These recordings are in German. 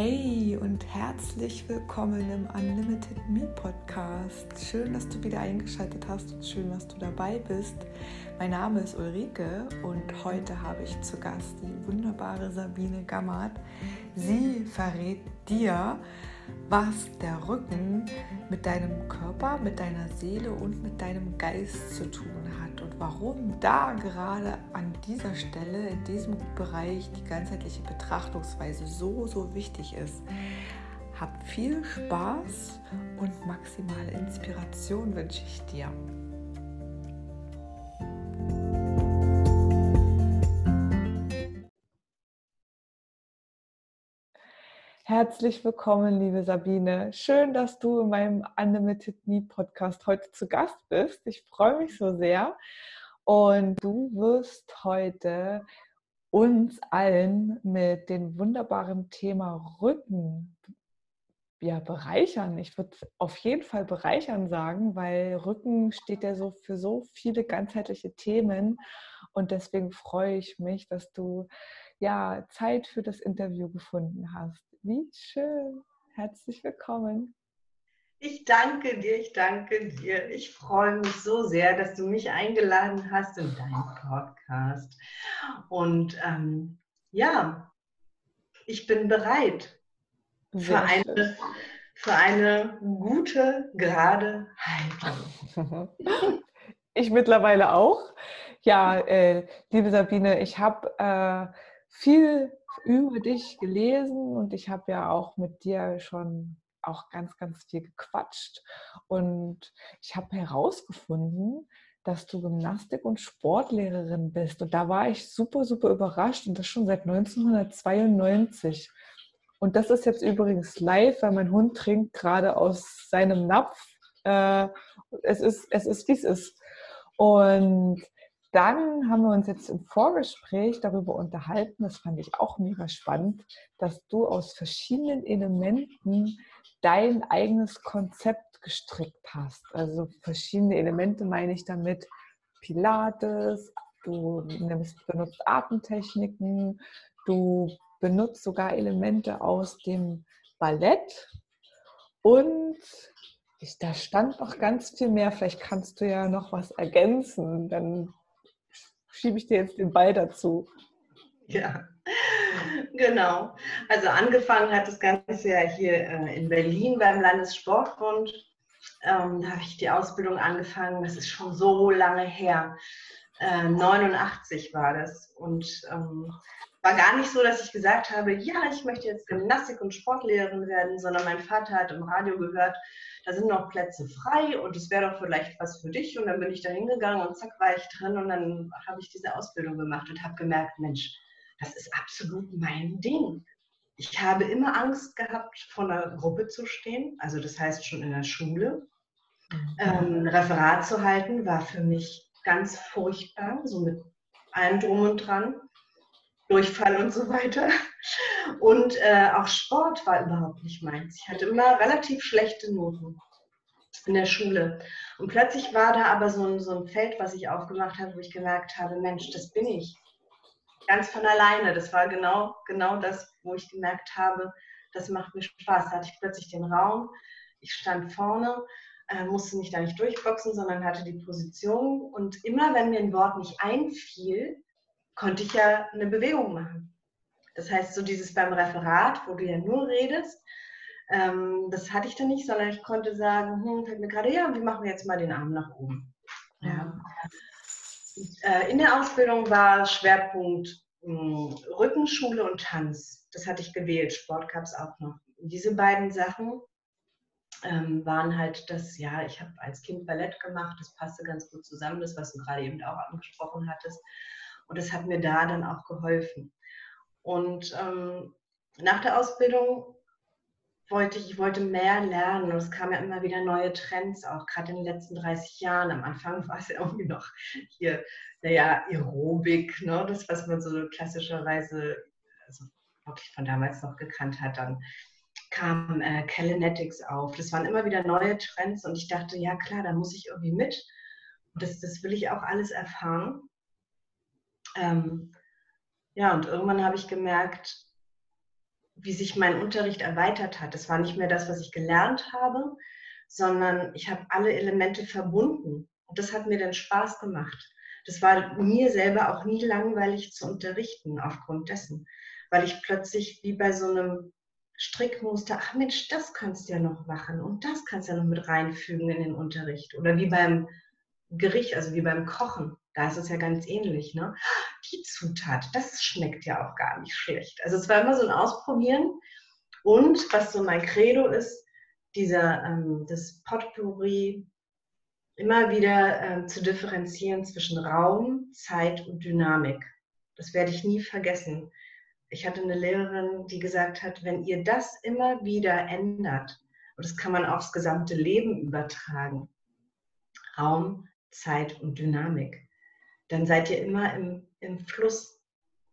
Hey und herzlich willkommen im Unlimited Me Podcast. Schön, dass du wieder eingeschaltet hast und schön, dass du dabei bist. Mein Name ist Ulrike und heute habe ich zu Gast die wunderbare Sabine Gammert. Sie verrät dir, was der Rücken mit deinem Körper, mit deiner Seele und mit deinem Geist zu tun hat und warum da gerade an dieser Stelle, in diesem Bereich die ganzheitliche Betrachtungsweise so, so wichtig ist. Hab viel Spaß und maximale Inspiration wünsche ich dir. Herzlich willkommen, liebe Sabine. Schön, dass du in meinem Unlimited Me Podcast heute zu Gast bist. Ich freue mich so sehr. Und du wirst heute uns allen mit dem wunderbaren Thema Rücken ja, bereichern. Ich würde auf jeden Fall bereichern sagen, weil Rücken steht ja so für so viele ganzheitliche Themen. Und deswegen freue ich mich, dass du ja Zeit für das Interview gefunden hast. Wie schön. Herzlich willkommen. Ich danke dir, ich danke dir. Ich freue mich so sehr, dass du mich eingeladen hast in deinen Podcast. Und ähm, ja, ich bin bereit für eine, für eine gute, gerade Haltung. Ich mittlerweile auch. Ja, äh, liebe Sabine, ich habe äh, viel über dich gelesen und ich habe ja auch mit dir schon auch ganz, ganz viel gequatscht. Und ich habe herausgefunden, dass du Gymnastik- und Sportlehrerin bist. Und da war ich super, super überrascht und das schon seit 1992. Und das ist jetzt übrigens live, weil mein Hund trinkt gerade aus seinem Napf. Äh, es ist, es ist, wie es ist. Und dann haben wir uns jetzt im Vorgespräch darüber unterhalten, das fand ich auch mega spannend, dass du aus verschiedenen Elementen dein eigenes Konzept gestrickt hast. Also verschiedene Elemente meine ich damit Pilates, du benutzt Atemtechniken, du benutzt sogar Elemente aus dem Ballett und ich, da stand noch ganz viel mehr. Vielleicht kannst du ja noch was ergänzen. Dann schiebe ich dir jetzt den Ball dazu. Ja, genau. Also angefangen hat das Ganze ja hier äh, in Berlin beim Landessportbund. Ähm, da habe ich die Ausbildung angefangen. Das ist schon so lange her. Äh, 89 war das. Und ähm, war gar nicht so, dass ich gesagt habe, ja, ich möchte jetzt Gymnastik- und Sportlehrerin werden, sondern mein Vater hat im Radio gehört, da sind noch Plätze frei und es wäre doch vielleicht was für dich. Und dann bin ich da hingegangen und zack war ich drin und dann habe ich diese Ausbildung gemacht und habe gemerkt, Mensch, das ist absolut mein Ding. Ich habe immer Angst gehabt, vor einer Gruppe zu stehen, also das heißt schon in der Schule. Ähm, Referat zu halten war für mich ganz furchtbar, so mit allem drum und dran. Durchfall und so weiter. Und äh, auch Sport war überhaupt nicht meins. Ich hatte immer relativ schlechte Noten in der Schule. Und plötzlich war da aber so ein, so ein Feld, was ich aufgemacht habe, wo ich gemerkt habe, Mensch, das bin ich. Ganz von alleine. Das war genau, genau das, wo ich gemerkt habe, das macht mir Spaß. Da hatte ich plötzlich den Raum. Ich stand vorne, äh, musste mich da nicht durchboxen, sondern hatte die Position. Und immer, wenn mir ein Wort nicht einfiel, konnte ich ja eine Bewegung machen. Das heißt, so dieses beim Referat, wo du ja nur redest, ähm, das hatte ich dann nicht, sondern ich konnte sagen, hm, fällt mir gerade, ja, wir machen jetzt mal den Arm nach oben. Ja. Und, äh, in der Ausbildung war Schwerpunkt mh, hm, Rückenschule und Tanz. Das hatte ich gewählt, Sport gab es auch noch. Diese beiden Sachen ähm, waren halt das, ja, ich habe als Kind Ballett gemacht, das passte ganz gut zusammen, das, was du gerade eben auch angesprochen hattest. Und das hat mir da dann auch geholfen. Und ähm, nach der Ausbildung wollte ich, ich wollte mehr lernen und es kamen ja immer wieder neue Trends, auch gerade in den letzten 30 Jahren. Am Anfang war es ja irgendwie noch hier, naja, Aerobik, ne? das, was man so klassischerweise, also wirklich von damals noch gekannt hat, dann kam äh, Kalinetics auf. Das waren immer wieder neue Trends und ich dachte, ja klar, da muss ich irgendwie mit. Und das, das will ich auch alles erfahren. Ähm, ja, und irgendwann habe ich gemerkt, wie sich mein Unterricht erweitert hat. Das war nicht mehr das, was ich gelernt habe, sondern ich habe alle Elemente verbunden. Und das hat mir dann Spaß gemacht. Das war mir selber auch nie langweilig zu unterrichten aufgrund dessen, weil ich plötzlich wie bei so einem Strickmuster, ach Mensch, das kannst du ja noch machen und das kannst du ja noch mit reinfügen in den Unterricht. Oder wie beim Gericht, also wie beim Kochen. Da ist es ja ganz ähnlich. Ne? Die Zutat, das schmeckt ja auch gar nicht schlecht. Also es war immer so ein Ausprobieren. Und was so mein Credo ist, dieser, ähm, das Potpourri immer wieder äh, zu differenzieren zwischen Raum, Zeit und Dynamik. Das werde ich nie vergessen. Ich hatte eine Lehrerin, die gesagt hat, wenn ihr das immer wieder ändert, und das kann man aufs gesamte Leben übertragen, Raum, Zeit und Dynamik, dann seid ihr immer im, im Fluss.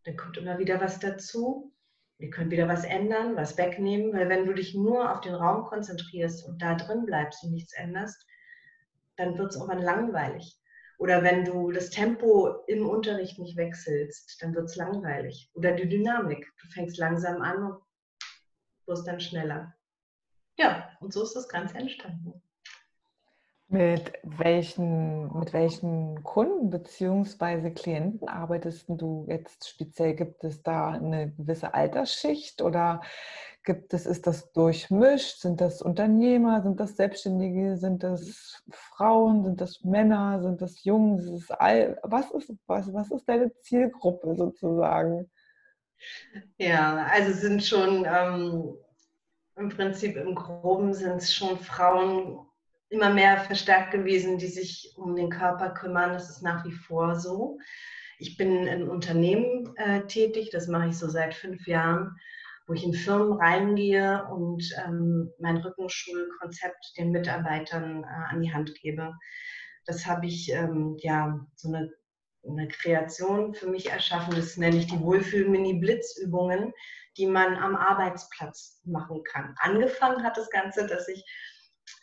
Dann kommt immer wieder was dazu. Ihr könnt wieder was ändern, was wegnehmen, weil wenn du dich nur auf den Raum konzentrierst und da drin bleibst und nichts änderst, dann wird es irgendwann langweilig. Oder wenn du das Tempo im Unterricht nicht wechselst, dann wird es langweilig. Oder die Dynamik. Du fängst langsam an und wirst dann schneller. Ja, und so ist das Ganze entstanden. Mit welchen, mit welchen Kunden bzw. Klienten arbeitest du jetzt speziell? Gibt es da eine gewisse Altersschicht oder gibt es, ist das durchmischt? Sind das Unternehmer? Sind das Selbstständige? Sind das Frauen? Sind das Männer? Sind das Jungen? Ist das all, was, ist, was, was ist deine Zielgruppe sozusagen? Ja, also sind schon ähm, im Prinzip im Groben sind es schon Frauen immer mehr verstärkt gewesen, die sich um den Körper kümmern. Das ist nach wie vor so. Ich bin in Unternehmen äh, tätig, das mache ich so seit fünf Jahren, wo ich in Firmen reingehe und ähm, mein Rückenschulkonzept den Mitarbeitern äh, an die Hand gebe. Das habe ich ähm, ja so eine, eine Kreation für mich erschaffen. Das nenne ich die Wohlfühl-Mini-Blitzübungen, die man am Arbeitsplatz machen kann. Angefangen hat das Ganze, dass ich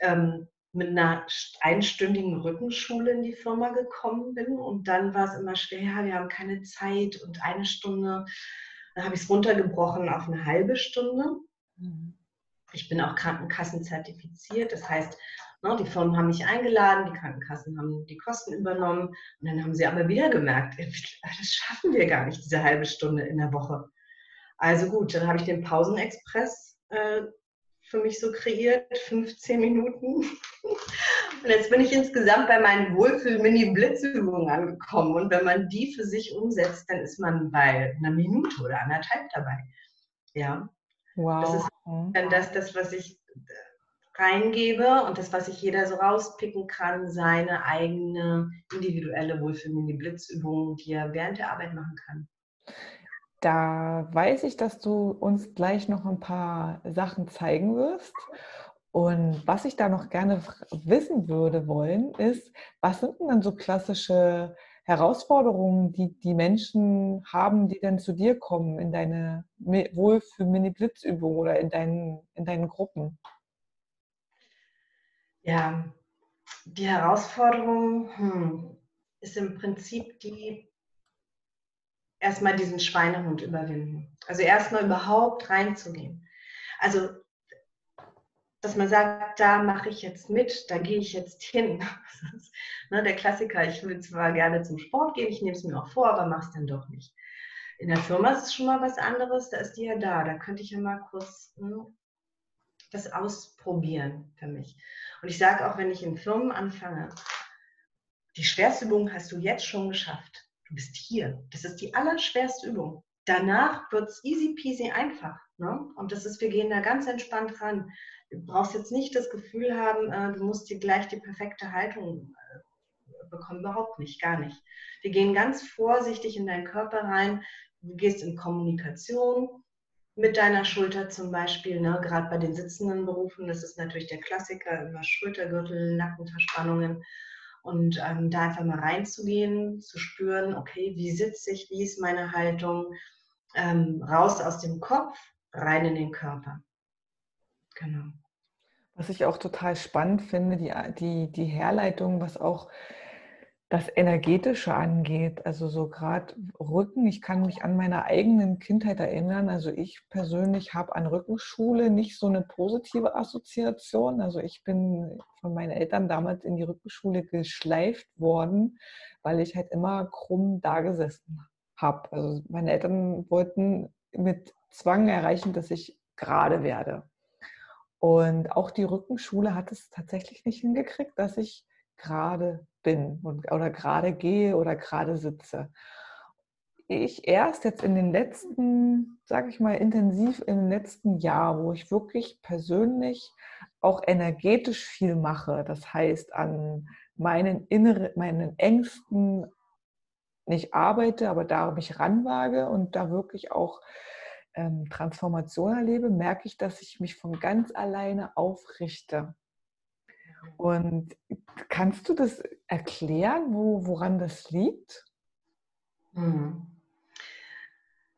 ähm, mit einer einstündigen Rückenschule in die Firma gekommen bin und dann war es immer schwer, wir haben keine Zeit und eine Stunde. Dann habe ich es runtergebrochen auf eine halbe Stunde. Mhm. Ich bin auch Krankenkassenzertifiziert, das heißt, ne, die Firmen haben mich eingeladen, die Krankenkassen haben die Kosten übernommen und dann haben sie aber wieder gemerkt, das schaffen wir gar nicht, diese halbe Stunde in der Woche. Also gut, dann habe ich den Pausenexpress äh, für mich so kreiert, 15 Minuten. Und jetzt bin ich insgesamt bei meinen Wohlfühl-Mini-Blitzübungen angekommen. Und wenn man die für sich umsetzt, dann ist man bei einer Minute oder anderthalb dabei. Ja. Wow. Das ist dann das, das, was ich reingebe und das, was sich jeder so rauspicken kann, seine eigene individuelle Wohlfühl-Mini-Blitzübung, die er während der Arbeit machen kann. Da weiß ich, dass du uns gleich noch ein paar Sachen zeigen wirst. Und was ich da noch gerne wissen würde wollen, ist, was sind denn dann so klassische Herausforderungen, die die Menschen haben, die dann zu dir kommen in deine Wohlfühl-Mini-Blitzübung oder in deinen, in deinen Gruppen? Ja, die Herausforderung hm, ist im Prinzip die, erstmal diesen Schweinehund überwinden. Also erstmal überhaupt reinzugehen. Also, dass man sagt, da mache ich jetzt mit, da gehe ich jetzt hin. ne, der Klassiker, ich will zwar gerne zum Sport gehen, ich nehme es mir auch vor, aber mache es dann doch nicht. In der Firma ist es schon mal was anderes, da ist die ja da. Da könnte ich ja mal kurz hm, das ausprobieren für mich. Und ich sage auch, wenn ich in Firmen anfange, die schwerste Übung hast du jetzt schon geschafft. Du bist hier. Das ist die allerschwerste Übung. Danach wird es easy peasy einfach. Ne? Und das ist, wir gehen da ganz entspannt ran. Du brauchst jetzt nicht das Gefühl haben, äh, du musst dir gleich die perfekte Haltung äh, bekommen. Überhaupt nicht, gar nicht. Wir gehen ganz vorsichtig in deinen Körper rein. Du gehst in Kommunikation mit deiner Schulter zum Beispiel. Ne? Gerade bei den sitzenden Berufen, das ist natürlich der Klassiker, immer Schultergürtel, Nackenverspannungen. Und ähm, da einfach mal reinzugehen, zu spüren, okay, wie sitze ich, wie ist meine Haltung, ähm, raus aus dem Kopf, rein in den Körper. Genau. Was ich auch total spannend finde, die, die, die Herleitung, was auch das Energetische angeht. Also so gerade Rücken, ich kann mich an meine eigenen Kindheit erinnern. Also ich persönlich habe an Rückenschule nicht so eine positive Assoziation. Also ich bin von meinen Eltern damals in die Rückenschule geschleift worden, weil ich halt immer krumm dagesessen habe. Also meine Eltern wollten mit Zwang erreichen, dass ich gerade werde. Und auch die Rückenschule hat es tatsächlich nicht hingekriegt, dass ich gerade bin und, oder gerade gehe oder gerade sitze. Ich erst jetzt in den letzten, sage ich mal, intensiv im letzten Jahr, wo ich wirklich persönlich auch energetisch viel mache, das heißt an meinen inneren, meinen Ängsten nicht arbeite, aber da mich ranwage und da wirklich auch ähm, Transformation erlebe, merke ich, dass ich mich von ganz alleine aufrichte. Und kannst du das erklären, wo, woran das liegt? Hm.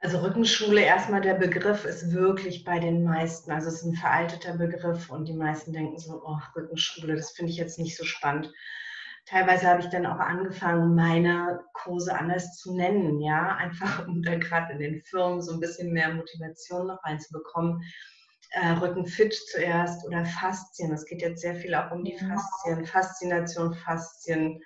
Also Rückenschule, erstmal der Begriff ist wirklich bei den meisten, also es ist ein veralteter Begriff und die meisten denken so, oh, Rückenschule, das finde ich jetzt nicht so spannend. Teilweise habe ich dann auch angefangen, meine Kurse anders zu nennen, ja, einfach um dann gerade in den Firmen so ein bisschen mehr Motivation noch reinzubekommen äh, Rückenfit zuerst oder Faszien. Es geht jetzt sehr viel auch um die Faszien, Faszination, Faszien,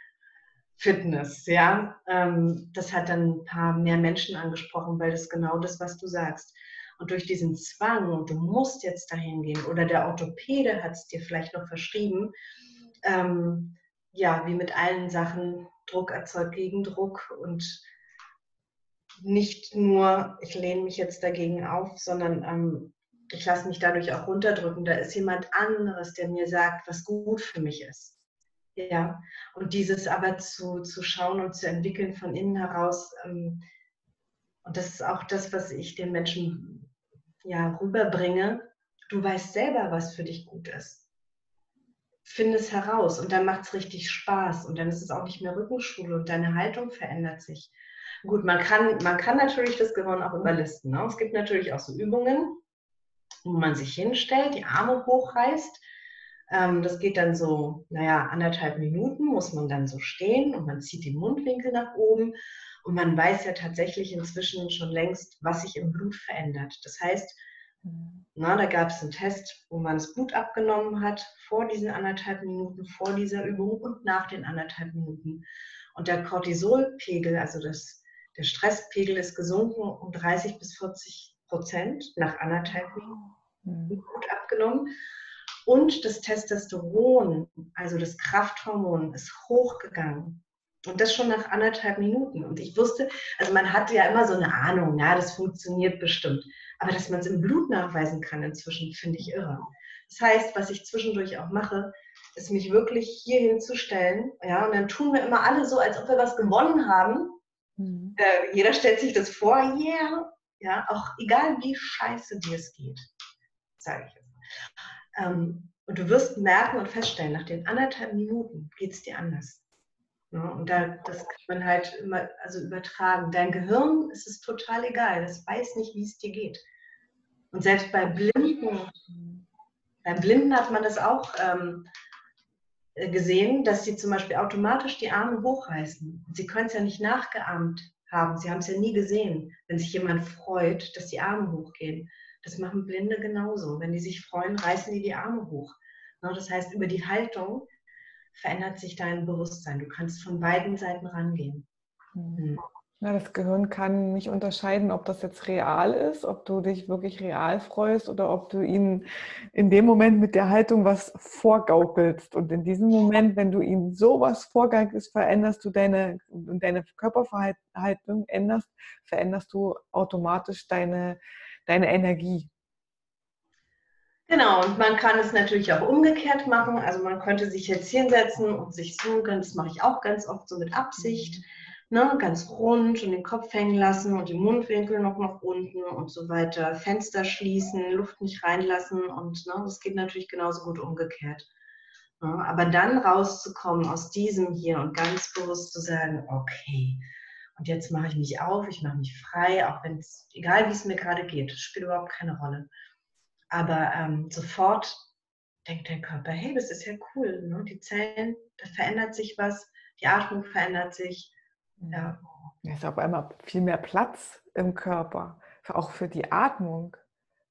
Fitness, ja. Ähm, das hat dann ein paar mehr Menschen angesprochen, weil das genau das, was du sagst. Und durch diesen Zwang, und du musst jetzt dahin gehen, oder der Orthopäde hat es dir vielleicht noch verschrieben, ähm, ja, wie mit allen Sachen, Druck erzeugt Gegendruck und nicht nur, ich lehne mich jetzt dagegen auf, sondern ähm, ich lasse mich dadurch auch runterdrücken. Da ist jemand anderes, der mir sagt, was gut für mich ist. Ja, und dieses aber zu, zu schauen und zu entwickeln von innen heraus, ähm, und das ist auch das, was ich den Menschen ja rüberbringe. Du weißt selber, was für dich gut ist. Finde es heraus und dann macht es richtig Spaß und dann ist es auch nicht mehr Rückenschule und deine Haltung verändert sich. Gut, man kann, man kann natürlich das Gehirn auch überlisten. Ne? Es gibt natürlich auch so Übungen, wo man sich hinstellt, die Arme hochreißt. Ähm, das geht dann so, naja, anderthalb Minuten muss man dann so stehen und man zieht die Mundwinkel nach oben. Und man weiß ja tatsächlich inzwischen schon längst, was sich im Blut verändert. Das heißt, na, da gab es einen Test, wo man das Blut abgenommen hat vor diesen anderthalb Minuten, vor dieser Übung und nach den anderthalb Minuten. Und der Cortisolpegel, also das, der Stresspegel ist gesunken um 30 bis 40 Prozent nach anderthalb Minuten mhm. gut abgenommen. Und das Testosteron, also das Krafthormon, ist hochgegangen. Und das schon nach anderthalb Minuten. Und ich wusste, also man hatte ja immer so eine Ahnung, ja, das funktioniert bestimmt. Aber dass man es im Blut nachweisen kann inzwischen, finde ich irre. Das heißt, was ich zwischendurch auch mache, ist mich wirklich hier hinzustellen. Ja, und dann tun wir immer alle so, als ob wir was gewonnen haben. Mhm. Äh, jeder stellt sich das vor, yeah, ja, auch egal wie scheiße dir es geht, sage ich jetzt. Ähm, und du wirst merken und feststellen, nach den anderthalb Minuten geht es dir anders. Ja, und da, das kann man halt immer also übertragen. Dein Gehirn ist es total egal, das weiß nicht, wie es dir geht. Und selbst bei Blinden, beim Blinden hat man das auch ähm, gesehen, dass sie zum Beispiel automatisch die Arme hochreißen. Sie können es ja nicht nachgeahmt haben. Sie haben es ja nie gesehen, wenn sich jemand freut, dass die Arme hochgehen. Das machen Blinde genauso. Wenn die sich freuen, reißen die die Arme hoch. Das heißt, über die Haltung verändert sich dein Bewusstsein. Du kannst von beiden Seiten rangehen. Mhm. Hm. Ja, das Gehirn kann nicht unterscheiden, ob das jetzt real ist, ob du dich wirklich real freust oder ob du ihm in dem Moment mit der Haltung was vorgaukelst. Und in diesem Moment, wenn du ihm sowas vorgaukelst, veränderst du deine, deine Körperverhaltung, änderst, veränderst du automatisch deine, deine Energie. Genau, und man kann es natürlich auch umgekehrt machen. Also man könnte sich jetzt hinsetzen und sich so, das mache ich auch ganz oft so mit Absicht. Ne, ganz rund und den Kopf hängen lassen und die Mundwinkel noch nach unten und so weiter. Fenster schließen, Luft nicht reinlassen und ne, das geht natürlich genauso gut umgekehrt. Aber dann rauszukommen aus diesem hier und ganz bewusst zu sagen, okay, und jetzt mache ich mich auf, ich mache mich frei, auch wenn es, egal wie es mir gerade geht, spielt überhaupt keine Rolle. Aber ähm, sofort denkt der Körper, hey, das ist ja cool, ne? die Zellen, da verändert sich was, die Atmung verändert sich. Ja. Es ist auf einmal viel mehr Platz im Körper, auch für die Atmung.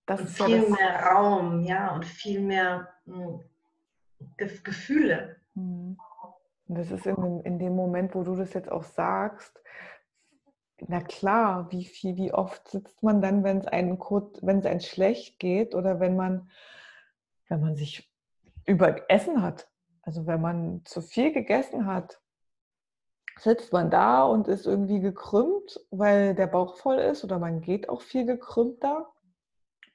Das und viel ja mehr Raum, ja, und viel mehr mh, hm, Gefühle. Mhm. Und das ist in in dem Moment, wo du das jetzt auch sagst, na klar, wie viel, wie oft sitzt man dann, wenn es einem wenn es einem schlecht geht oder wenn man, wenn man sich überessen hat. Also wenn man zu viel gegessen hat, sitzt man da und ist irgendwie gekrümmt, weil der Bauch voll ist oder man geht auch viel gekrümmt da.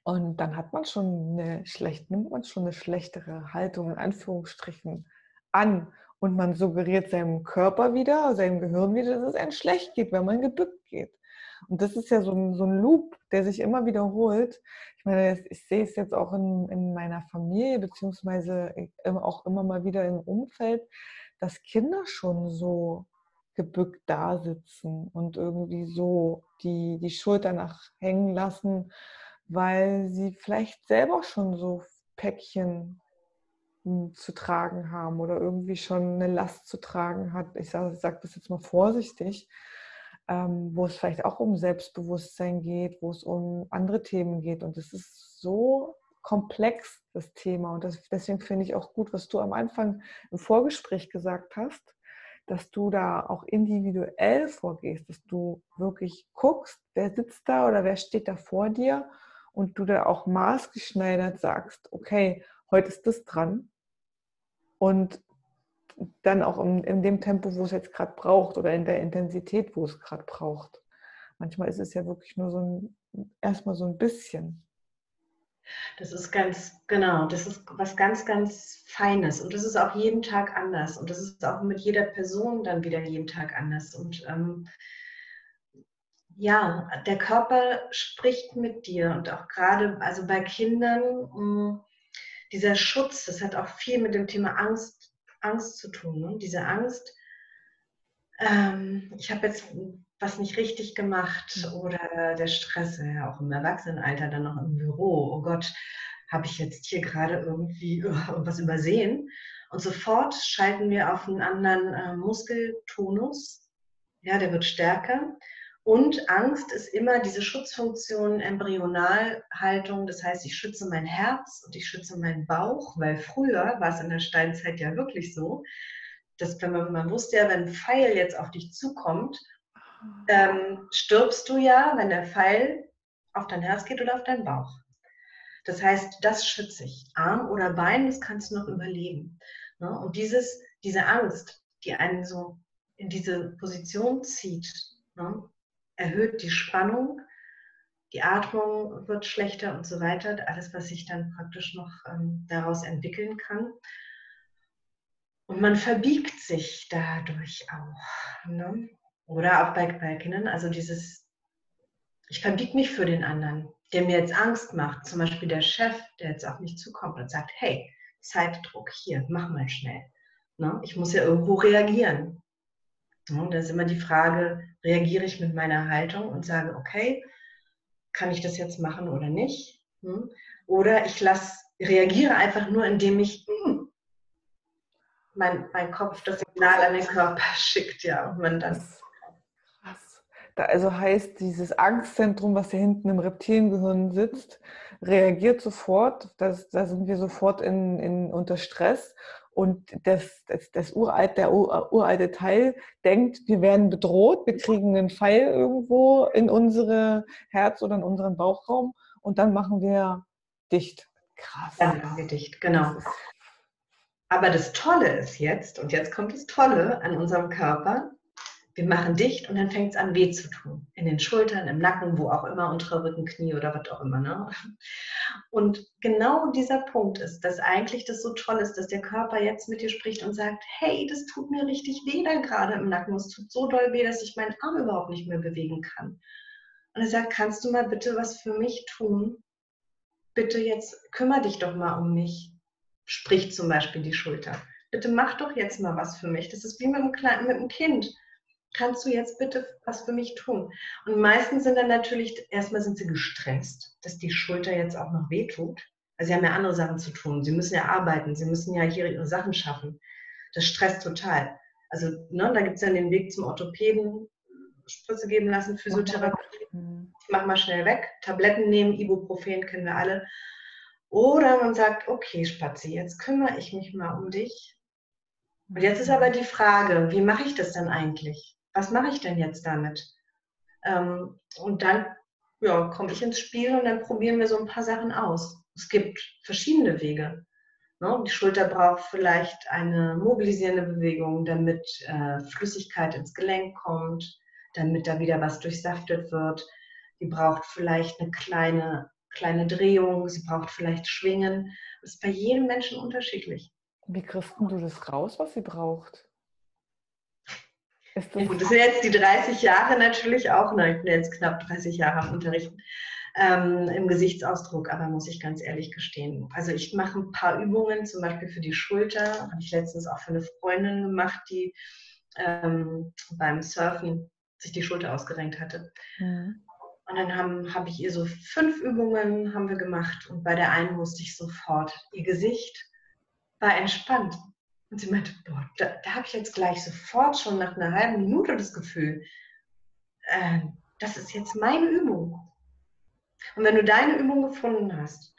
Und dann hat man schon eine schlecht, nimmt man schon eine schlechtere Haltung in Anführungsstrichen an. Und man suggeriert seinem Körper wieder, seinem Gehirn wieder, dass es einem schlecht geht, wenn man gebückt geht. Und das ist ja so ein, so ein Loop, der sich immer wiederholt. Ich meine, ich sehe es jetzt auch in, in meiner Familie, beziehungsweise auch immer mal wieder im Umfeld, dass Kinder schon so gebückt da sitzen und irgendwie so die, die Schulter nach hängen lassen, weil sie vielleicht selber schon so Päckchen zu tragen haben oder irgendwie schon eine Last zu tragen hat. Ich sage sag das jetzt mal vorsichtig, ähm, wo es vielleicht auch um Selbstbewusstsein geht, wo es um andere Themen geht. Und es ist so komplex, das Thema. Und das, deswegen finde ich auch gut, was du am Anfang im Vorgespräch gesagt hast, dass du da auch individuell vorgehst, dass du wirklich guckst, wer sitzt da oder wer steht da vor dir und du da auch maßgeschneidert sagst, okay, heute ist das dran, und dann auch in, in dem Tempo, wo es jetzt gerade braucht oder in der Intensität, wo es gerade braucht. Manchmal ist es ja wirklich nur so ein, erstmal so ein bisschen. Das ist ganz, genau, das ist was ganz, ganz Feines und das ist auch jeden Tag anders und das ist auch mit jeder Person dann wieder jeden Tag anders. Und ähm, ja, der Körper spricht mit dir und auch gerade, also bei Kindern, mm, dieser Schutz, das hat auch viel mit dem Thema Angst, Angst zu tun. Ne? Diese Angst, ähm, ich habe jetzt was nicht richtig gemacht mhm. oder der Stress, ja auch im Erwachsenenalter, dann noch im Büro. Oh Gott, habe ich jetzt hier gerade irgendwie was übersehen? Und sofort schalten wir auf einen anderen äh, Muskeltonus. Ja, der wird stärker. Und Angst ist immer diese Schutzfunktion Embryonalhaltung. Das heißt, ich schütze mein Herz und ich schütze meinen Bauch, weil früher war es in der Steinzeit ja wirklich so, dass wenn man, man wusste ja, wenn ein Pfeil jetzt auf dich zukommt, ähm, stirbst du ja, wenn der Pfeil auf dein Herz geht oder auf deinen Bauch. Das heißt, das schütze ich. Arm oder Bein, das kannst du noch überleben. Ne? Und dieses, diese Angst, die einen so in diese Position zieht, ne? Erhöht die Spannung, die Atmung wird schlechter und so weiter. Alles, was sich dann praktisch noch ähm, daraus entwickeln kann. Und man verbiegt sich dadurch auch. Ne? Oder auch bei, Kindern, also dieses, ich verbiege mich für den anderen, der mir jetzt Angst macht. Zum Beispiel der Chef, der jetzt auf mich zukommt und sagt, hey, Zeitdruck, hier, mach mal schnell. Ne? Ich muss ja irgendwo reagieren. Und da ist immer die Frage, reagiere ich mit meiner Haltung und sage, okay, kann ich das jetzt machen oder nicht? Hm? Oder ich lasse, reagiere einfach nur, indem ich hm, mein, mein Kopf das Signal an den Körper schickt, ja, und man dann. Krass. Da also heißt, dieses Angstzentrum, was hier hinten im Reptiliengehirn sitzt, reagiert sofort. Das, da sind wir sofort in, in, unter Stress und das, das, das uralt, der uralte Teil denkt, wir werden bedroht, wir kriegen einen Pfeil irgendwo in unsere Herz oder in unseren Bauchraum und dann machen wir dicht. Krass. Dann machen wir dicht, genau. Aber das Tolle ist jetzt, und jetzt kommt das Tolle an unserem Körper, wir machen dicht und dann fängt es an weh zu tun. In den Schultern, im Nacken, wo auch immer, unterer Rücken, Knie oder was auch immer. Ne? Und genau dieser Punkt ist, dass eigentlich das so toll ist, dass der Körper jetzt mit dir spricht und sagt, hey, das tut mir richtig weh da gerade im Nacken. Es tut so doll weh, dass ich meinen Arm überhaupt nicht mehr bewegen kann. Und er sagt, kannst du mal bitte was für mich tun? Bitte jetzt kümmere dich doch mal um mich. Spricht zum Beispiel die Schulter. Bitte mach doch jetzt mal was für mich. Das ist wie mit einem Kind kannst du jetzt bitte was für mich tun? Und meistens sind dann natürlich, erstmal sind sie gestresst, dass die Schulter jetzt auch noch wehtut. Also sie haben ja andere Sachen zu tun. Sie müssen ja arbeiten, sie müssen ja hier ihre Sachen schaffen. Das stresst total. Also ne, da gibt es dann den Weg zum Orthopäden, Spritze geben lassen, Physiotherapie. Mhm. Ich mach mal schnell weg. Tabletten nehmen, Ibuprofen kennen wir alle. Oder man sagt, okay, Spazi, jetzt kümmere ich mich mal um dich. Und jetzt ist aber die Frage, wie mache ich das denn eigentlich? Was mache ich denn jetzt damit? Ähm, und dann ja, komme ich ins Spiel und dann probieren wir so ein paar Sachen aus. Es gibt verschiedene Wege. Ne? Die Schulter braucht vielleicht eine mobilisierende Bewegung, damit äh, Flüssigkeit ins Gelenk kommt, damit da wieder was durchsaftet wird. Die braucht vielleicht eine kleine, kleine Drehung, sie braucht vielleicht Schwingen. Das ist bei jedem Menschen unterschiedlich. Wie kriegst du das raus, was sie braucht? Das, ja, gut, das sind jetzt die 30 Jahre natürlich auch, ne, ich bin jetzt knapp 30 Jahre am Unterrichten, ähm, im Gesichtsausdruck, aber muss ich ganz ehrlich gestehen. Also ich mache ein paar Übungen, zum Beispiel für die Schulter, habe ich letztens auch für eine Freundin gemacht, die ähm, beim Surfen sich die Schulter ausgerenkt hatte. Mhm. Und dann habe hab ich ihr so fünf Übungen haben wir gemacht und bei der einen musste ich sofort, ihr Gesicht war entspannt. Und sie meinte, boah, da, da habe ich jetzt gleich sofort schon nach einer halben Minute das Gefühl, äh, das ist jetzt meine Übung. Und wenn du deine Übung gefunden hast,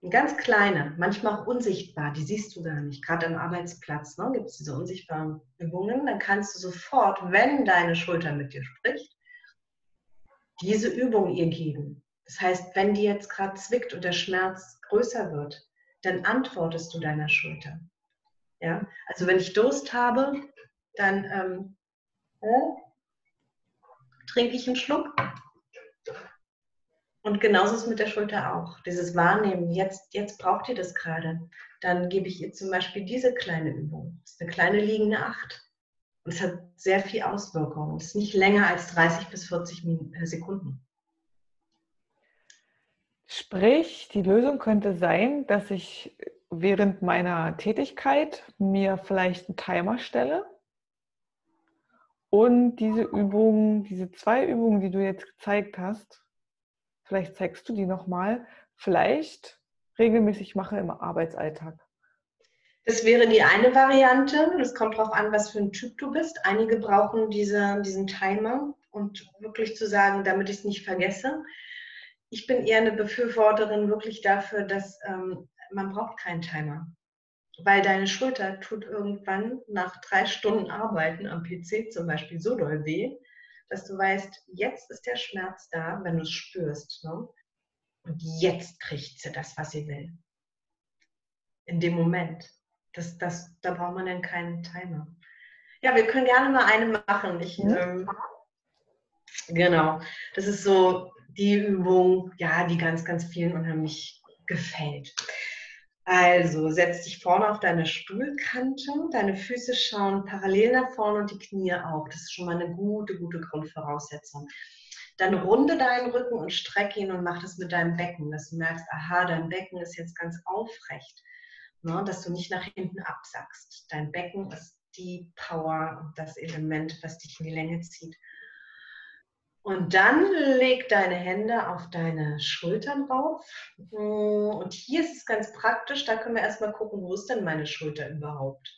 eine ganz kleine, manchmal auch unsichtbar, die siehst du gar nicht, gerade am Arbeitsplatz ne, gibt es diese unsichtbaren Übungen, dann kannst du sofort, wenn deine Schulter mit dir spricht, diese Übung ihr geben. Das heißt, wenn die jetzt gerade zwickt und der Schmerz größer wird, dann antwortest du deiner Schulter. Ja? Also wenn ich Durst habe, dann ähm, äh, trinke ich einen Schluck. Und genauso ist es mit der Schulter auch. Dieses Wahrnehmen, jetzt, jetzt braucht ihr das gerade. Dann gebe ich ihr zum Beispiel diese kleine Übung. Das ist eine kleine liegende Acht. Und es hat sehr viel Auswirkung. Es ist nicht länger als 30 bis 40 äh, Sekunden. Sprich, die Lösung könnte sein, dass ich während meiner Tätigkeit mir vielleicht einen Timer stelle und diese Übungen, diese zwei Übungen, die du jetzt gezeigt hast, vielleicht zeigst du die nochmal, vielleicht regelmäßig mache im Arbeitsalltag. Das wäre die eine Variante. Es kommt darauf an, was für ein Typ du bist. Einige brauchen diese, diesen Timer und wirklich zu sagen, damit ich es nicht vergesse. Ich bin eher eine Befürworterin wirklich dafür, dass ähm, man braucht keinen Timer. Weil deine Schulter tut irgendwann nach drei Stunden Arbeiten am PC zum Beispiel so doll weh, dass du weißt, jetzt ist der Schmerz da, wenn du es spürst. Ne? Und jetzt kriegt sie das, was sie will. In dem Moment. Das, das, da braucht man dann keinen Timer. Ja, wir können gerne mal eine machen. Ich, mhm. ähm, genau. Das ist so die Übung, ja, die ganz, ganz vielen unheimlich gefällt. Also setz dich vorne auf deine Stuhlkante, deine Füße schauen parallel nach vorne und die Knie auch. Das ist schon mal eine gute, gute Grundvoraussetzung. Dann runde deinen Rücken und strecke ihn und mach das mit deinem Becken, dass du merkst, aha, dein Becken ist jetzt ganz aufrecht, ne? dass du nicht nach hinten absackst. Dein Becken ist die Power und das Element, was dich in die Länge zieht. Und dann leg deine Hände auf deine Schultern rauf. Und hier ist es ganz praktisch, da können wir erstmal gucken, wo ist denn meine Schulter überhaupt.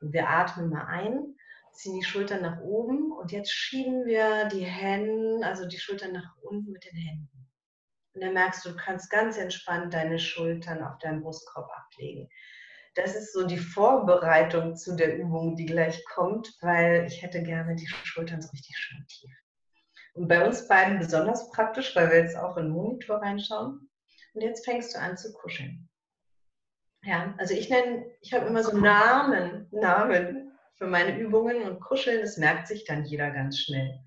Und wir atmen mal ein, ziehen die Schultern nach oben und jetzt schieben wir die Hände, also die Schultern nach unten mit den Händen. Und dann merkst du, du kannst ganz entspannt deine Schultern auf deinen Brustkorb ablegen. Das ist so die Vorbereitung zu der Übung, die gleich kommt, weil ich hätte gerne die Schultern so richtig schön tief. Und bei uns beiden besonders praktisch, weil wir jetzt auch in den Monitor reinschauen. Und jetzt fängst du an zu kuscheln. Ja, also ich nenne, ich habe immer so Namen, Namen für meine Übungen und kuscheln, das merkt sich dann jeder ganz schnell.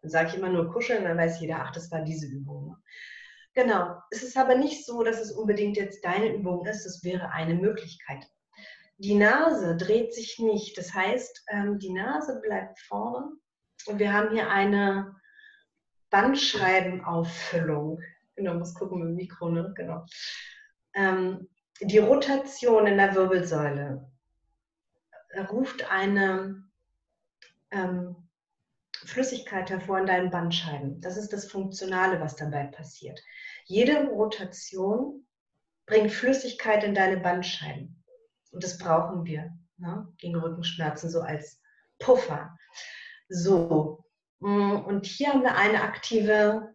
Dann sage ich immer nur kuscheln, dann weiß jeder, ach, das war diese Übung. Genau. Es ist aber nicht so, dass es unbedingt jetzt deine Übung ist. Es wäre eine Möglichkeit. Die Nase dreht sich nicht. Das heißt, ähm, die Nase bleibt vorne und wir haben hier eine Bandscheibenauffüllung. Genau, muss gucken mit dem Mikro, ne? Genau. Ähm, die Rotation in der Wirbelsäule ruft eine ähm, Flüssigkeit hervor in deinen Bandscheiben. Das ist das Funktionale, was dabei passiert. Jede Rotation bringt Flüssigkeit in deine Bandscheiben. Und das brauchen wir ne? gegen Rückenschmerzen, so als Puffer. So, und hier haben wir eine aktive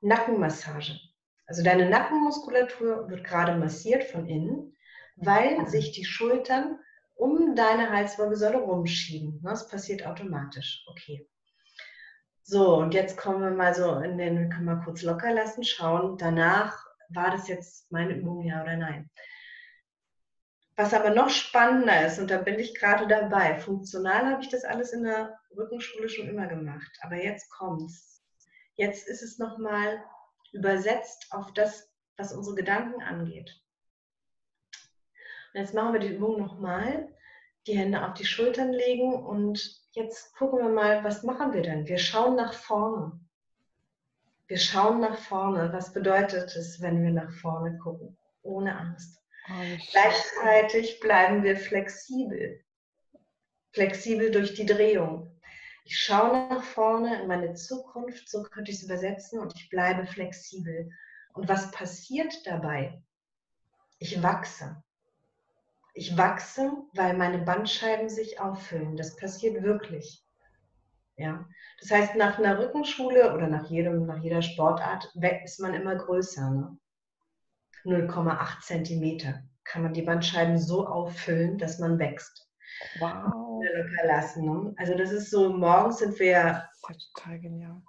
Nackenmassage. Also deine Nackenmuskulatur wird gerade massiert von innen, weil sich die Schultern um deine Halswirbelsäule rumschieben. Das passiert automatisch. Okay. So, und jetzt kommen wir mal so in den, können wir kurz locker lassen, schauen. Danach war das jetzt meine Übung, ja oder nein. Was aber noch spannender ist, und da bin ich gerade dabei, funktional habe ich das alles in der Rückenschule schon immer gemacht, aber jetzt kommt's. Jetzt ist es nochmal übersetzt auf das, was unsere Gedanken angeht. Und jetzt machen wir die Übung nochmal. Die Hände auf die Schultern legen und jetzt gucken wir mal, was machen wir denn? Wir schauen nach vorne. Wir schauen nach vorne. Was bedeutet es, wenn wir nach vorne gucken? Ohne Angst. Gleichzeitig bleiben wir flexibel. Flexibel durch die Drehung. Ich schaue nach vorne in meine Zukunft, so könnte ich es übersetzen, und ich bleibe flexibel. Und was passiert dabei? Ich wachse. Ich wachse, weil meine Bandscheiben sich auffüllen. Das passiert wirklich. Ja. Das heißt, nach einer Rückenschule oder nach, jedem, nach jeder Sportart ist man immer größer. Ne? 0,8 Zentimeter kann man die Bandscheiben so auffüllen, dass man wächst. Wow. Locker lassen. Ne? Also das ist so, morgens sind wir ja. Das ist total genial.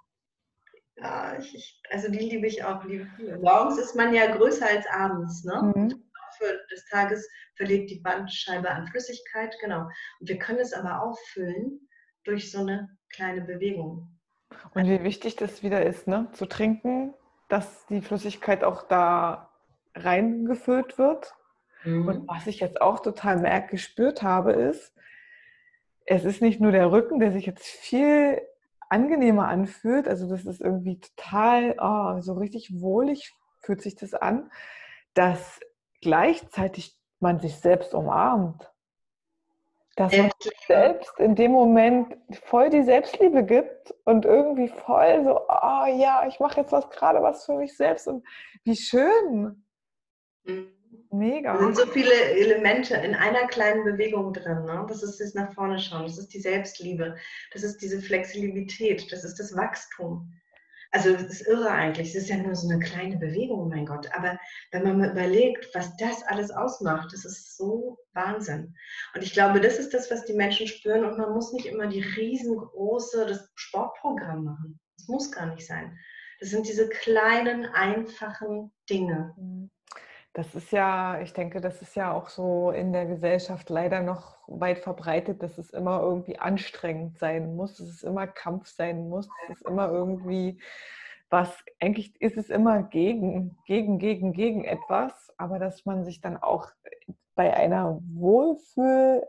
Ja, ich, ich, also die liebe ich auch. Liebe. Morgens ist man ja größer als abends. Ne? Mhm für des Tages verliert die Bandscheibe an Flüssigkeit, genau. Und wir können es aber auffüllen durch so eine kleine Bewegung. Und wie wichtig das wieder ist, ne? zu trinken, dass die Flüssigkeit auch da reingefüllt wird. Mhm. Und was ich jetzt auch total merk gespürt habe, ist, es ist nicht nur der Rücken, der sich jetzt viel angenehmer anfühlt. Also das ist irgendwie total, oh, so richtig wohlig fühlt sich das an, dass gleichzeitig man sich selbst umarmt. Dass man sich selbst in dem Moment voll die Selbstliebe gibt und irgendwie voll so, oh ja, ich mache jetzt was gerade was für mich selbst und wie schön. Mega. Da sind so viele Elemente in einer kleinen Bewegung drin. Ne? Das ist das nach vorne schauen, das ist die Selbstliebe, das ist diese Flexibilität, das ist das Wachstum. Also es ist irre eigentlich. Es ist ja nur so eine kleine Bewegung, mein Gott. Aber wenn man mal überlegt, was das alles ausmacht, das ist so Wahnsinn. Und ich glaube, das ist das, was die Menschen spüren. Und man muss nicht immer die riesengroße das Sportprogramm machen. Das muss gar nicht sein. Das sind diese kleinen, einfachen Dinge. Mhm. Das ist ja, ich denke, das ist ja auch so in der Gesellschaft leider noch weit verbreitet, dass es immer irgendwie anstrengend sein muss, dass es immer Kampf sein muss, dass es immer irgendwie was, eigentlich ist es immer gegen, gegen, gegen, gegen etwas, aber dass man sich dann auch bei einer Wohlfühl,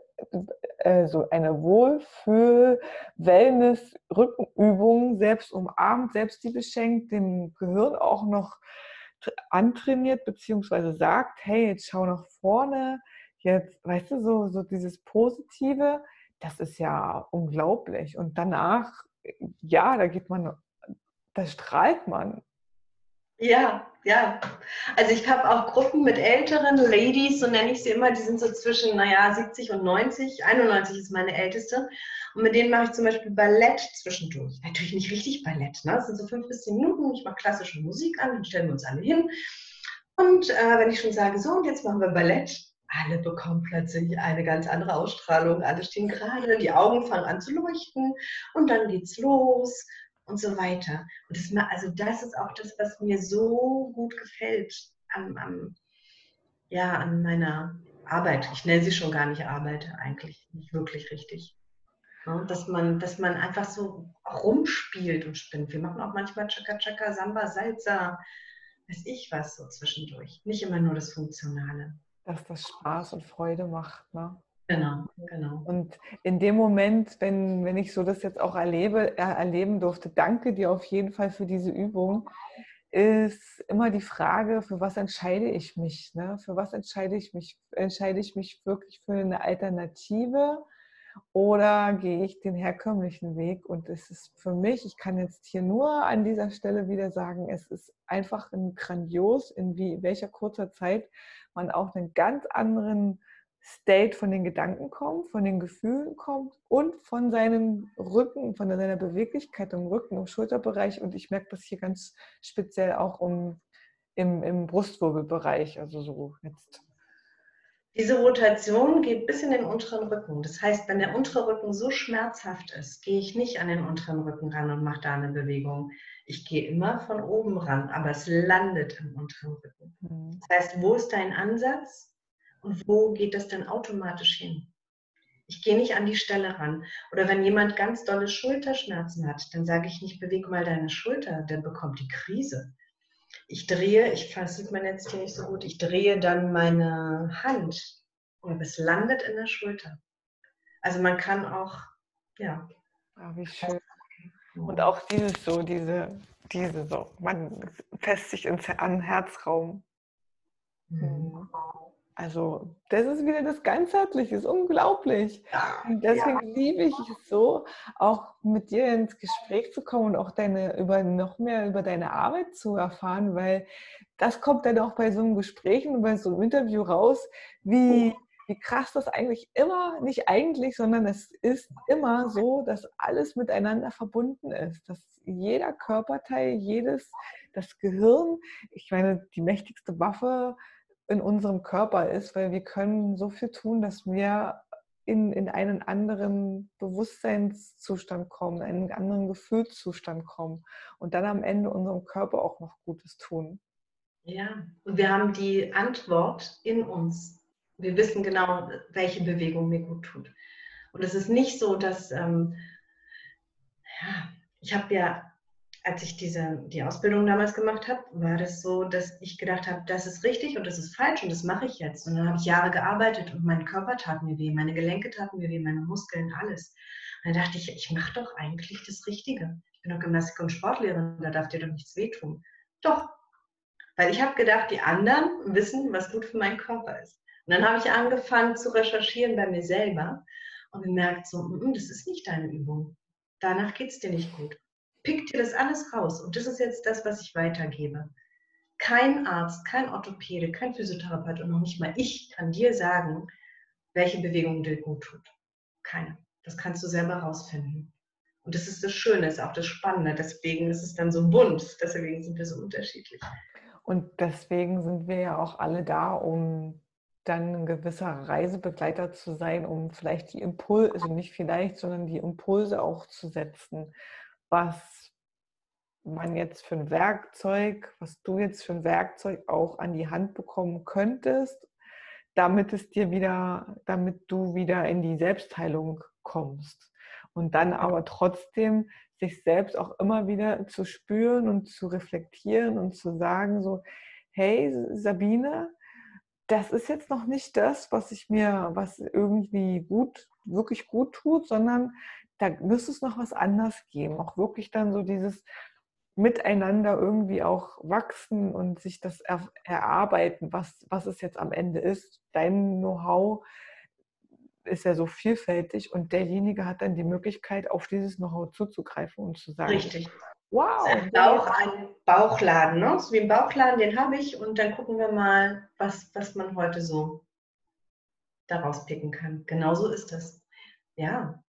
äh, so eine Wohlfühl, Wellness, Rückenübung selbst umarmt, selbst die beschenkt, dem Gehirn auch noch antrainiert, beziehungsweise sagt, hey, jetzt schau nach vorne, jetzt, weißt du, so, so dieses Positive, das ist ja unglaublich. Und danach, ja, da geht man, da strahlt man. Ja, ja. Also ich habe auch Gruppen mit älteren Ladies, so nenne ich sie immer, die sind so zwischen, naja, 70 und 90. 91 ist meine älteste. Und mit denen mache ich zum Beispiel Ballett zwischendurch. Natürlich nicht richtig Ballett, ne? Das sind so fünf bis zehn Minuten. Ich mache klassische Musik an, dann stellen wir uns alle hin. Und äh, wenn ich schon sage, so, und jetzt machen wir Ballett, alle bekommen plötzlich eine ganz andere Ausstrahlung. Alle stehen gerade, die Augen fangen an zu leuchten und dann geht's los und so weiter. Und das, also das ist auch das, was mir so gut gefällt am, am, ja, an meiner Arbeit. Ich nenne sie schon gar nicht Arbeit, eigentlich nicht wirklich richtig. Ja, dass, man, dass man einfach so rumspielt und spinnt. Wir machen auch manchmal Chaka Chaka, Samba, Salsa, weiß ich was so zwischendurch. Nicht immer nur das Funktionale. Dass das Spaß und Freude macht. Ne? Genau, genau. Und in dem Moment, wenn, wenn ich so das jetzt auch erlebe, äh, erleben durfte, danke dir auf jeden Fall für diese Übung, ist immer die Frage, für was entscheide ich mich? Ne? Für was entscheide ich mich? Entscheide ich mich wirklich für eine Alternative oder gehe ich den herkömmlichen Weg? Und es ist für mich, ich kann jetzt hier nur an dieser Stelle wieder sagen, es ist einfach ein grandios, in wie, welcher kurzer Zeit man auch einen ganz anderen State von den Gedanken kommt, von den Gefühlen kommt und von seinem Rücken, von seiner Beweglichkeit im Rücken, im Schulterbereich. Und ich merke das hier ganz speziell auch um, im, im Brustwirbelbereich, also so jetzt. Diese Rotation geht bis in den unteren Rücken. Das heißt, wenn der untere Rücken so schmerzhaft ist, gehe ich nicht an den unteren Rücken ran und mache da eine Bewegung. Ich gehe immer von oben ran, aber es landet im unteren Rücken. Mhm. Das heißt, wo ist dein Ansatz? Und wo geht das dann automatisch hin? Ich gehe nicht an die Stelle ran. Oder wenn jemand ganz dolle Schulterschmerzen hat, dann sage ich nicht, beweg mal deine Schulter, der bekommt die Krise. Ich drehe, ich fasse man jetzt hier nicht so gut, ich drehe dann meine Hand und es landet in der Schulter. Also man kann auch, ja. Oh, wie schön. Und auch dieses so, diese, diese so, man fässt sich ins, an Herzraum. Mhm. Also, das ist wieder das Ganzheitliche, ist unglaublich. Und deswegen ja. liebe ich es so, auch mit dir ins Gespräch zu kommen und auch deine, über, noch mehr über deine Arbeit zu erfahren, weil das kommt dann auch bei so einem Gespräch und bei so einem Interview raus, wie, wie krass das eigentlich immer, nicht eigentlich, sondern es ist immer so, dass alles miteinander verbunden ist, dass jeder Körperteil, jedes, das Gehirn, ich meine, die mächtigste Waffe in unserem Körper ist, weil wir können so viel tun, dass wir in, in einen anderen Bewusstseinszustand kommen, einen anderen Gefühlszustand kommen und dann am Ende unserem Körper auch noch Gutes tun. Ja, und wir haben die Antwort in uns. Wir wissen genau, welche Bewegung mir gut tut. Und es ist nicht so, dass, ähm, ja, ich habe ja als ich diese, die Ausbildung damals gemacht habe, war das so, dass ich gedacht habe, das ist richtig und das ist falsch und das mache ich jetzt. Und dann habe ich Jahre gearbeitet und mein Körper tat mir weh, meine Gelenke taten mir weh, meine Muskeln, alles. Und dann dachte ich, ich mache doch eigentlich das Richtige. Ich bin doch Gymnastik- und Sportlehrerin, da darf dir doch nichts wehtun. Doch, weil ich habe gedacht, die anderen wissen, was gut für meinen Körper ist. Und dann habe ich angefangen zu recherchieren bei mir selber und gemerkt, so, das ist nicht deine Übung. Danach geht es dir nicht gut pick dir das alles raus. Und das ist jetzt das, was ich weitergebe. Kein Arzt, kein Orthopäde, kein Physiotherapeut und noch nicht mal ich kann dir sagen, welche Bewegung dir gut tut. Keine. Das kannst du selber rausfinden. Und das ist das Schöne, ist auch das Spannende. Deswegen ist es dann so bunt. Deswegen sind wir so unterschiedlich. Und deswegen sind wir ja auch alle da, um dann ein gewisser Reisebegleiter zu sein, um vielleicht die Impulse, also nicht vielleicht, sondern die Impulse auch zu setzen was man jetzt für ein Werkzeug, was du jetzt für ein Werkzeug auch an die Hand bekommen könntest, damit es dir wieder, damit du wieder in die Selbstheilung kommst. Und dann aber trotzdem sich selbst auch immer wieder zu spüren und zu reflektieren und zu sagen so, hey Sabine, das ist jetzt noch nicht das, was ich mir, was irgendwie gut, wirklich gut tut, sondern da müsste es noch was anders geben. Auch wirklich dann so dieses Miteinander irgendwie auch wachsen und sich das er, erarbeiten, was, was es jetzt am Ende ist. Dein Know-how ist ja so vielfältig und derjenige hat dann die Möglichkeit, auf dieses Know-how zuzugreifen und zu sagen, Richtig. Wow. Auch ein Bauchladen, ne? So wie ein Bauchladen, den habe ich und dann gucken wir mal, was, was man heute so daraus picken kann. Genauso ist das. Ja.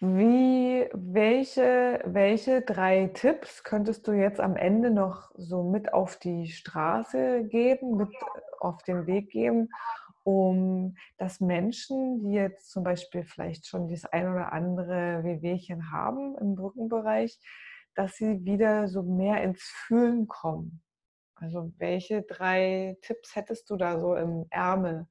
Wie, welche, welche drei Tipps könntest du jetzt am Ende noch so mit auf die Straße geben, mit auf den Weg geben, um dass Menschen, die jetzt zum Beispiel vielleicht schon das ein oder andere Wehwehchen haben im Rückenbereich, dass sie wieder so mehr ins Fühlen kommen? Also welche drei Tipps hättest du da so im Ärmel?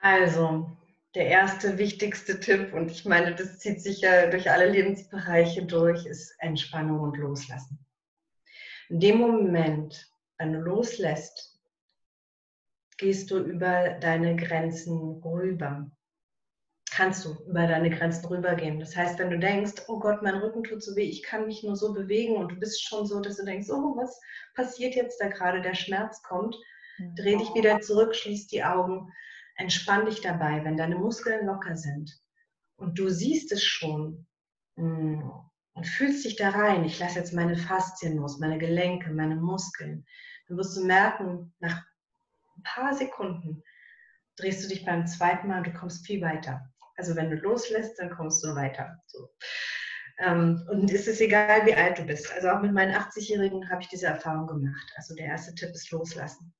Also, der erste wichtigste Tipp, und ich meine, das zieht sich ja durch alle Lebensbereiche durch, ist Entspannung und Loslassen. In dem Moment, wenn du loslässt, gehst du über deine Grenzen rüber. Kannst du über deine Grenzen rübergehen. Das heißt, wenn du denkst, oh Gott, mein Rücken tut so weh, ich kann mich nur so bewegen und du bist schon so, dass du denkst, oh, was passiert jetzt da gerade, der Schmerz kommt, dreh dich wieder zurück, schließ die Augen Entspann dich dabei, wenn deine Muskeln locker sind und du siehst es schon mm, und fühlst dich da rein. Ich lasse jetzt meine Faszien los, meine Gelenke, meine Muskeln. Dann wirst du merken, nach ein paar Sekunden, drehst du dich beim zweiten Mal und du kommst viel weiter. Also wenn du loslässt, dann kommst du weiter. So. Ähm, und es ist egal, wie alt du bist. Also auch mit meinen 80-Jährigen habe ich diese Erfahrung gemacht. Also der erste Tipp ist loslassen.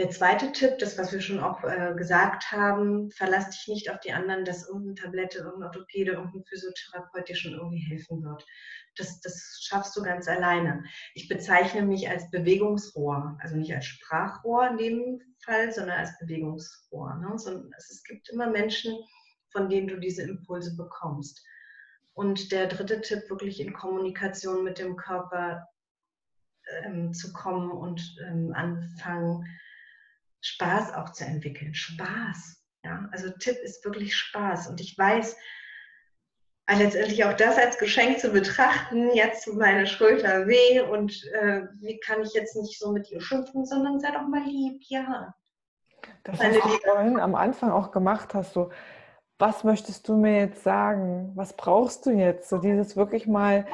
Der zweite Tipp, das, was wir schon auch äh, gesagt haben, verlass dich nicht auf die anderen, dass irgendeine Tablette, irgendein Orthopäde, irgendein Physiotherapeut dir schon irgendwie helfen wird. Das, das schaffst du ganz alleine. Ich bezeichne mich als Bewegungsrohr, also nicht als Sprachrohr in dem Fall, sondern als Bewegungsrohr. Ne? So, es gibt immer Menschen, von denen du diese Impulse bekommst. Und der dritte Tipp, wirklich in Kommunikation mit dem Körper ähm, zu kommen und ähm, anfangen, Spaß auch zu entwickeln. Spaß. Ja? Also Tipp ist wirklich Spaß. Und ich weiß, äh, letztendlich auch das als Geschenk zu betrachten, jetzt tut meine Schulter weh und äh, wie kann ich jetzt nicht so mit ihr schimpfen, sondern sei doch mal lieb, ja. Das, was du vorhin am Anfang auch gemacht hast, so, was möchtest du mir jetzt sagen? Was brauchst du jetzt? So dieses wirklich mal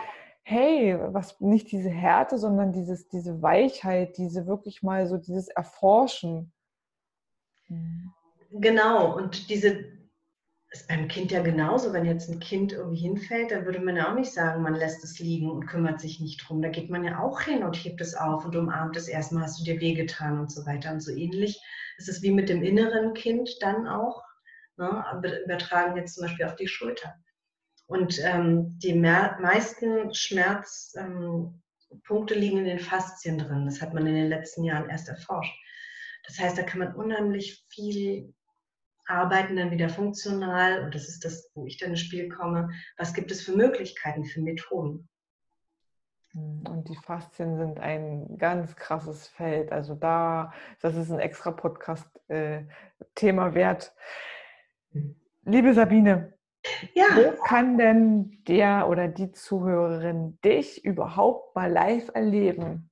hey, was nicht diese Härte, sondern dieses, diese Weichheit, diese wirklich mal so dieses Erforschen. Mhm. Genau, und diese ist beim Kind ja genauso, wenn jetzt ein Kind irgendwie hinfällt, dann würde man ja auch nicht sagen, man lässt es liegen und kümmert sich nicht drum. Da geht man ja auch hin und hebt es auf und umarmt es erstmal, hast du dir wehgetan und so weiter. Und so ähnlich ist es wie mit dem inneren Kind dann auch, ne, übertragen jetzt zum Beispiel auf die Schulter. Und ähm, die meisten Schmerzpunkte ähm, liegen in den Faszien drin. Das hat man in den letzten Jahren erst erforscht. Das heißt, da kann man unheimlich viel arbeiten, dann wieder funktional. Und das ist das, wo ich dann ins Spiel komme. Was gibt es für Möglichkeiten, für Methoden? Und die Faszien sind ein ganz krasses Feld. Also da, das ist ein extra Podcast-Thema äh, wert. Hm. Liebe Sabine, ja. Wo kann denn der oder die Zuhörerin dich überhaupt mal live erleben?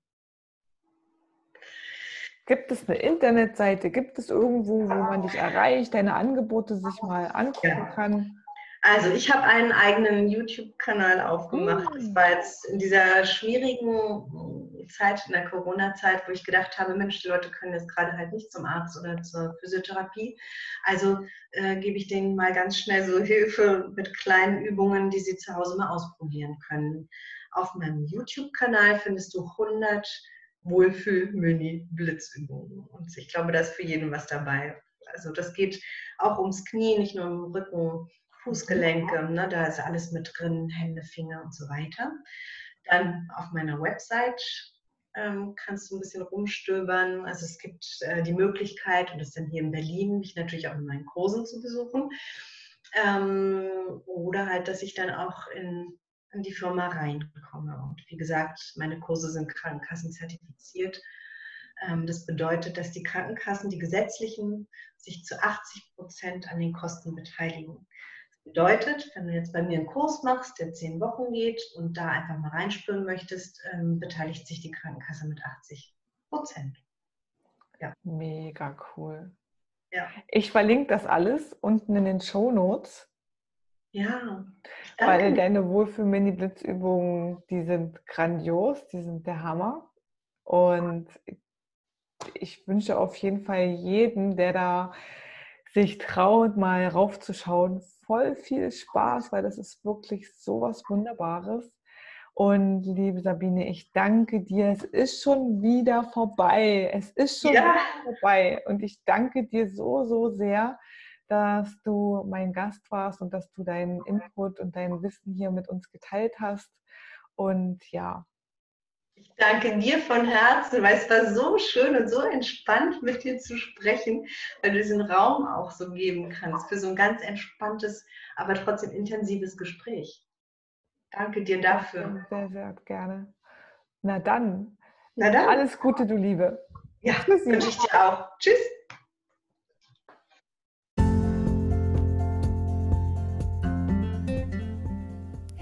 Gibt es eine Internetseite? Gibt es irgendwo, wo man dich erreicht, deine Angebote sich mal angucken kann? Also ich habe einen eigenen YouTube-Kanal aufgemacht. Mm. Das war jetzt in dieser schwierigen Zeit, in der Corona-Zeit, wo ich gedacht habe, Mensch, die Leute können jetzt gerade halt nicht zum Arzt oder zur Physiotherapie. Also äh, gebe ich denen mal ganz schnell so Hilfe mit kleinen Übungen, die sie zu Hause mal ausprobieren können. Auf meinem YouTube-Kanal findest du 100 Wohlfühl-Mini-Blitzübungen. Und ich glaube, da ist für jeden was dabei. Also das geht auch ums Knie, nicht nur um Rücken Fußgelenke, ne, da ist alles mit drin, Hände, Finger und so weiter. Dann auf meiner Website ähm, kannst du ein bisschen rumstöbern. Also es gibt äh, die Möglichkeit, und das ist dann hier in Berlin, mich natürlich auch in meinen Kursen zu besuchen. Ähm, oder halt, dass ich dann auch in, in die Firma reinkomme. Und wie gesagt, meine Kurse sind krankenkassenzertifiziert. Ähm, das bedeutet, dass die Krankenkassen, die gesetzlichen, sich zu 80 Prozent an den Kosten beteiligen. Bedeutet, wenn du jetzt bei mir einen Kurs machst, der zehn Wochen geht und da einfach mal reinspüren möchtest, ähm, beteiligt sich die Krankenkasse mit 80 Prozent. Ja. Mega cool. Ja. Ich verlinke das alles unten in den Show Notes. Ja. Danke. Weil deine Wohlfühl-Mini-Blitzübungen, die sind grandios, die sind der Hammer. Und ich wünsche auf jeden Fall jedem, der da sich traut, mal raufzuschauen, voll viel Spaß, weil das ist wirklich so was Wunderbares. Und liebe Sabine, ich danke dir. Es ist schon wieder vorbei. Es ist schon ja. wieder vorbei. Und ich danke dir so, so sehr, dass du mein Gast warst und dass du deinen Input und dein Wissen hier mit uns geteilt hast. Und ja, ich danke dir von Herzen, weil es war so schön und so entspannt, mit dir zu sprechen, weil du diesen Raum auch so geben kannst für so ein ganz entspanntes, aber trotzdem intensives Gespräch. Danke dir dafür. Sehr, sehr gerne. Na dann, Na dann. alles Gute, du Liebe. Ja, wünsche ich dir auch. Tschüss.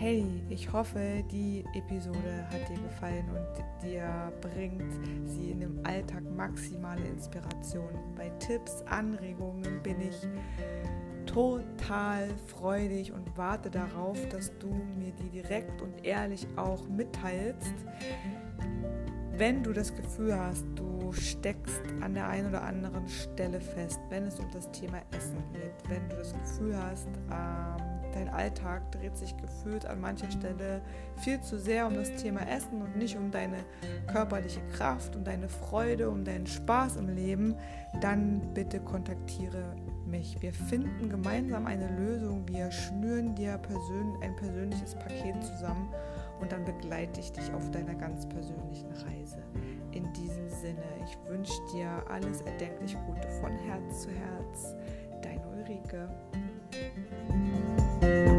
Hey, ich hoffe, die Episode hat dir gefallen und dir bringt sie in dem Alltag maximale Inspiration. Bei Tipps, Anregungen bin ich total freudig und warte darauf, dass du mir die direkt und ehrlich auch mitteilst. wenn du das Gefühl hast, du steckst an der einen oder anderen Stelle fest, wenn es um das Thema Essen geht, wenn du das Gefühl hast, ähm, dein Alltag dreht sich gefühlt an mancher Stelle viel zu sehr um das Thema Essen und nicht um deine körperliche Kraft, um deine Freude, um deinen Spaß im Leben, dann bitte kontaktiere mich. Wir finden gemeinsam eine Lösung. Wir schnüren dir persön ein persönliches Paket zusammen und dann begleite ich dich auf deiner ganz persönlichen Reise. In diesem Sinne, ich wünsche dir alles erdenklich Gute von Herz zu Herz. Deine Ulrike. Thank you.